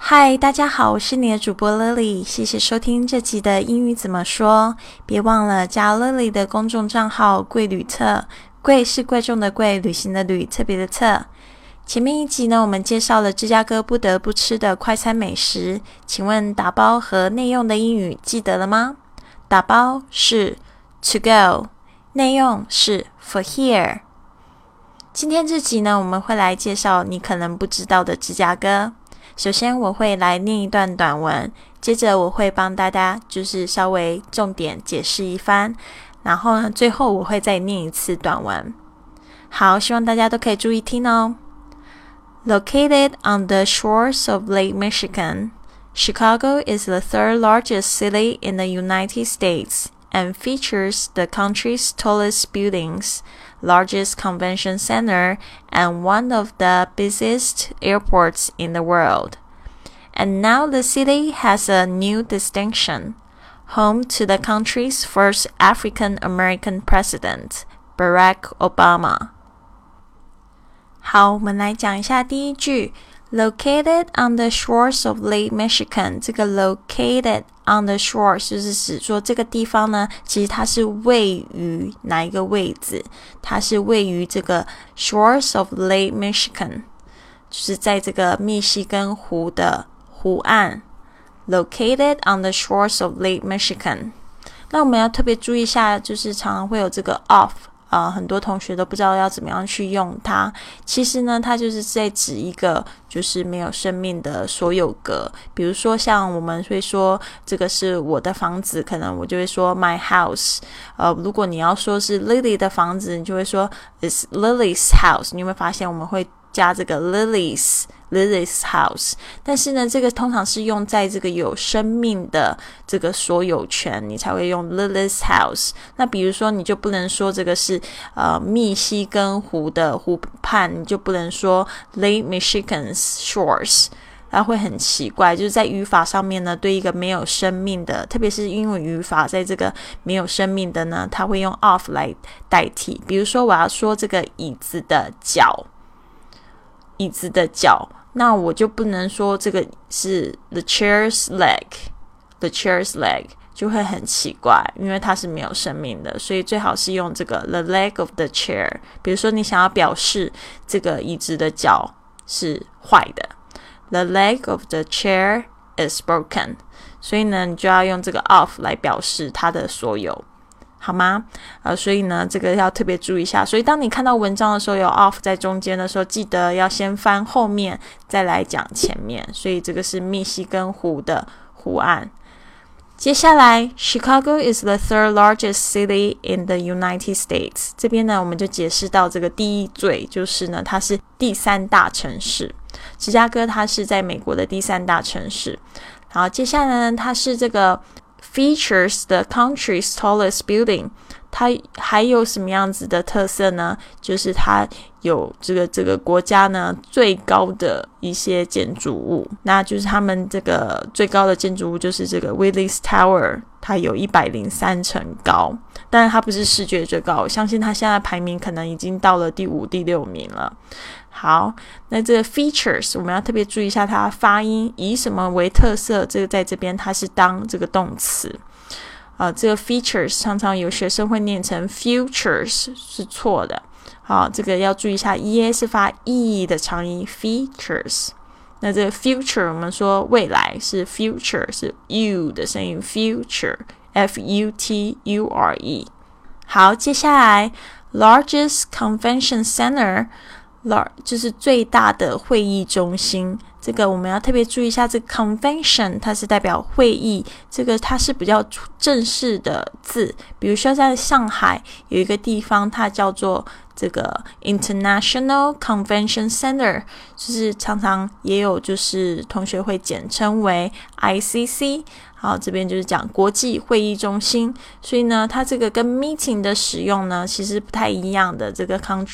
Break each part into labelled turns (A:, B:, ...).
A: 嗨，大家好，我是你的主播 Lily，谢谢收听这集的英语怎么说。别忘了加 Lily 的公众账号“贵旅特”，贵是贵重的贵，旅行的旅，特别的特。前面一集呢，我们介绍了芝加哥不得不吃的快餐美食。请问打包和内用的英语记得了吗？打包是 to go，内用是 for here。今天这集呢，我们会来介绍你可能不知道的芝加哥。首先，我会来念一段短文，接着我会帮大家就是稍微重点解释一番，然后呢，最后我会再念一次短文。好，希望大家都可以注意听哦。Located on the shores of Lake Michigan, Chicago is the third largest city in the United States and features the country's tallest buildings. largest convention center, and one of the busiest airports in the world. And now the city has a new distinction home to the country's first African American president, Barack Obama. 好，我们来讲一下第一句 Located on the shores of Lake Michigan，这个 located on the shores 就是指说这个地方呢，其实它是位于哪一个位置？它是位于这个 shores of Lake Michigan，就是在这个密西根湖的湖岸。Located on the shores of Lake Michigan，那我们要特别注意一下，就是常常会有这个 off。啊，很多同学都不知道要怎么样去用它。其实呢，它就是在指一个就是没有生命的所有格。比如说，像我们会说这个是我的房子，可能我就会说 my house。呃，如果你要说是 Lily 的房子，你就会说 is Lily's house。你有没有发现我们会加这个 Lily's？Lily's house，但是呢，这个通常是用在这个有生命的这个所有权，你才会用 Lily's house。那比如说，你就不能说这个是呃密西根湖的湖畔，你就不能说 Lake Michigan's shores，它会很奇怪。就是在语法上面呢，对一个没有生命的，特别是英文语法，在这个没有生命的呢，它会用 of 来代替。比如说，我要说这个椅子的脚，椅子的脚。那我就不能说这个是 the chair's leg，the chair's leg 就会很奇怪，因为它是没有生命的，所以最好是用这个 the leg of the chair。比如说你想要表示这个椅子的脚是坏的，the leg of the chair is broken，所以呢，你就要用这个 of 来表示它的所有。好吗？呃，所以呢，这个要特别注意一下。所以当你看到文章的时候，有 off 在中间的时候，记得要先翻后面，再来讲前面。所以这个是密西根湖的湖岸。接下来，Chicago is the third largest city in the United States。这边呢，我们就解释到这个第一罪，就是呢，它是第三大城市。芝加哥它是在美国的第三大城市。好，接下来呢，它是这个。Features the country's tallest building，它还有什么样子的特色呢？就是它有这个这个国家呢最高的一些建筑物，那就是他们这个最高的建筑物就是这个 Willis Tower，它有一百零三层高，但是它不是世界最高，我相信它现在排名可能已经到了第五、第六名了。好，那这个 features 我们要特别注意一下它发音，以什么为特色？这个在这边它是当这个动词啊。这个 features 常常有学生会念成 futures 是错的。好，这个要注意一下，e 是发 e 的长音 features。那这个 future 我们说未来是 future 是 u 的声音 future f u t u r e。好，接下来 largest convention center。就是最大的会议中心，这个我们要特别注意一下。这个 convention 它是代表会议，这个它是比较正式的字。比如说在上海有一个地方，它叫做这个 International Convention Center，就是常常也有就是同学会简称为 ICC。好，这边就是讲国际会议中心，所以呢，它这个跟 meeting 的使用呢，其实不太一样的。这个 con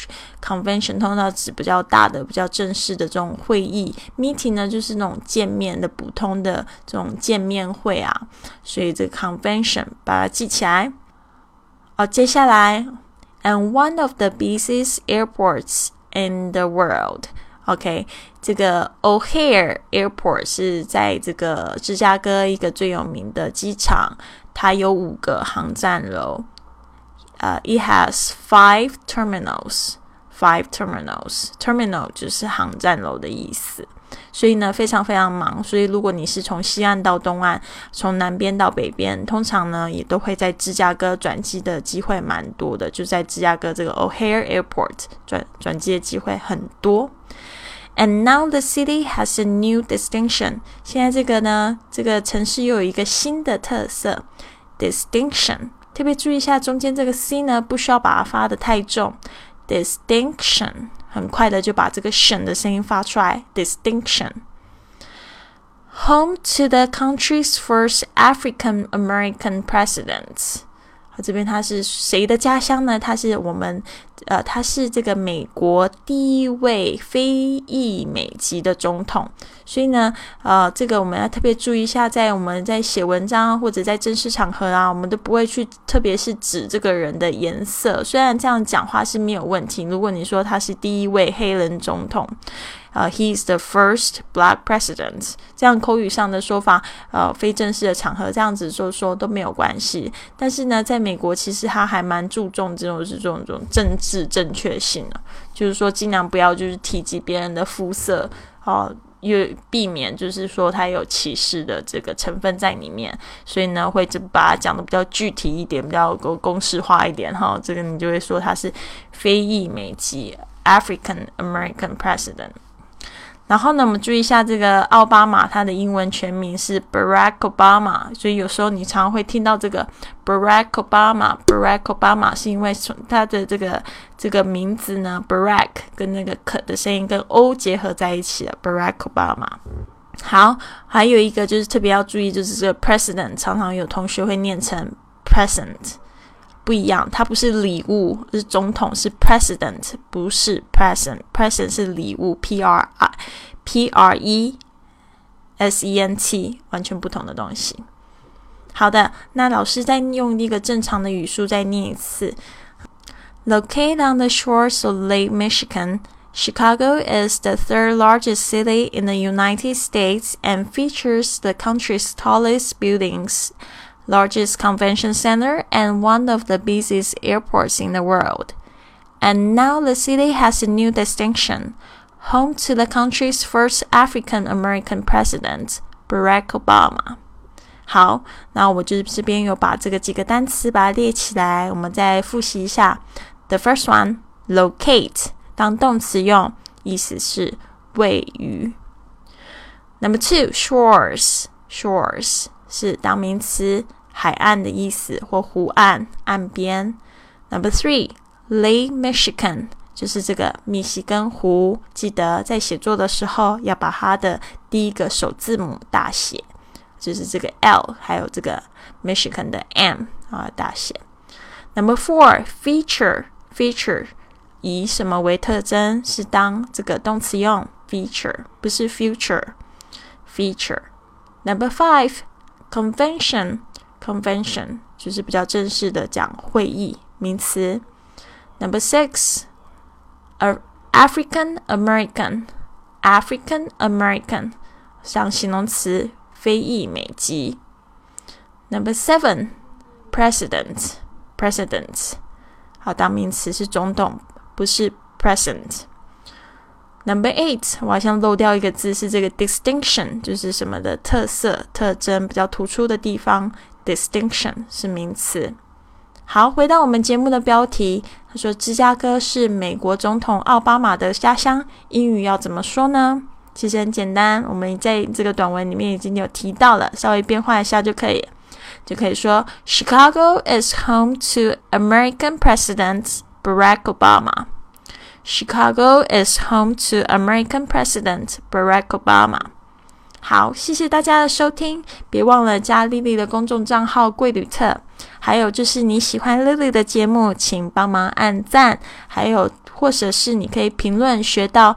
A: convention 通常指比较大的、比较正式的这种会议，meeting 呢就是那种见面的普通的这种见面会啊。所以这个 convention 把它记起来。好，接下来 ，and one of the busiest airports in the world。 OK，这个 O'Hare Airport 是在这个芝加哥一个最有名的机场，它有五个航站楼。呃，It has five terminals. Five terminals. Terminal 就是航站楼的意思。所以呢，非常非常忙。所以如果你是从西岸到东岸，从南边到北边，通常呢也都会在芝加哥转机的机会蛮多的。就在芝加哥这个 O'Hare Airport 转转机的机会很多。And now the city has a new distinction。现在这个呢，这个城市又有一个新的特色，distinction。特别注意一下中间这个 c 呢，不需要把它发的太重 ，distinction。很快的就把这个省的声音发出来，distinction。Home to the country's first African American president。 这边他是谁的家乡呢？他是我们，呃，他是这个美国第一位非裔美籍的总统。所以呢，呃，这个我们要特别注意一下，在我们在写文章或者在正式场合啊，我们都不会去，特别是指这个人的颜色。虽然这样讲话是没有问题，如果你说他是第一位黑人总统。呃，He is the first black president。这样口语上的说法，呃，非正式的场合这样子说说都没有关系。但是呢，在美国其实他还蛮注重这种这种这种政治正确性的，就是说尽量不要就是提及别人的肤色，哦，又避免就是说他有歧视的这个成分在里面。所以呢，会就把它讲的比较具体一点，比较公公式化一点哈。这个你就会说他是非裔美籍 African American president。然后呢，我们注意一下这个奥巴马，他的英文全名是 Barack Obama，所以有时候你常会听到这个 Barack Obama，Barack Obama 是因为从他的这个这个名字呢，Barack 跟那个可的声音跟 O 结合在一起了，Barack Obama。好，还有一个就是特别要注意，就是这个 President 常常有同学会念成 Present。不一样，它不是礼物，是总统，是 president，不是 present，present 是礼物，p r i p r e s e n t，完全不同的东西。好的，那老师再用一个正常的语速再念一次。Located on the shores of Lake Michigan, Chicago is the third largest city in the United States and features the country's tallest buildings largest convention center, and one of the busiest airports in the world. And now the city has a new distinction home to the country's first African American president, Barack Obama. 好，那我就这边有把这个几个单词把它列起来，我们再复习一下。The first one, locate，当动词用，意思是位于。Number two, shores, shores 是当名词，海岸的意思或湖岸、岸边。Number three, Lake Michigan 就是这个密西根湖。记得在写作的时候要把它的第一个首字母大写，就是这个 L，还有这个 Michigan 的 M 啊大写。Number four, feature, feature 以什么为特征？是当这个动词用 feature，不是 future feature。Number five. Convention, convention 就是比较正式的讲会议名词。Number six, African American, African American 像形容词非裔美籍。Number seven, President, President 好当名词是总统，不是 Present。 Number eight，我好像漏掉一个字，是这个 distinction，就是什么的特色、特征比较突出的地方。distinction 是名词。好，回到我们节目的标题，他说芝加哥是美国总统奥巴马的家乡，英语要怎么说呢？其实很简单，我们在这个短文里面已经有提到了，稍微变化一下就可以，就可以说 Chicago is home to American President Barack Obama。Chicago is home to American President Barack Obama。好，谢谢大家的收听，别忘了加丽丽的公众账号“贵旅特”。还有就是你喜欢丽丽的节目，请帮忙按赞，还有或者是你可以评论学到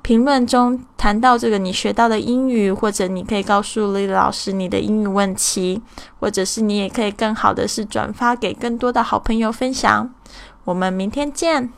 A: 评论中谈到这个你学到的英语，或者你可以告诉丽丽老师你的英语问题，或者是你也可以更好的是转发给更多的好朋友分享。我们明天见。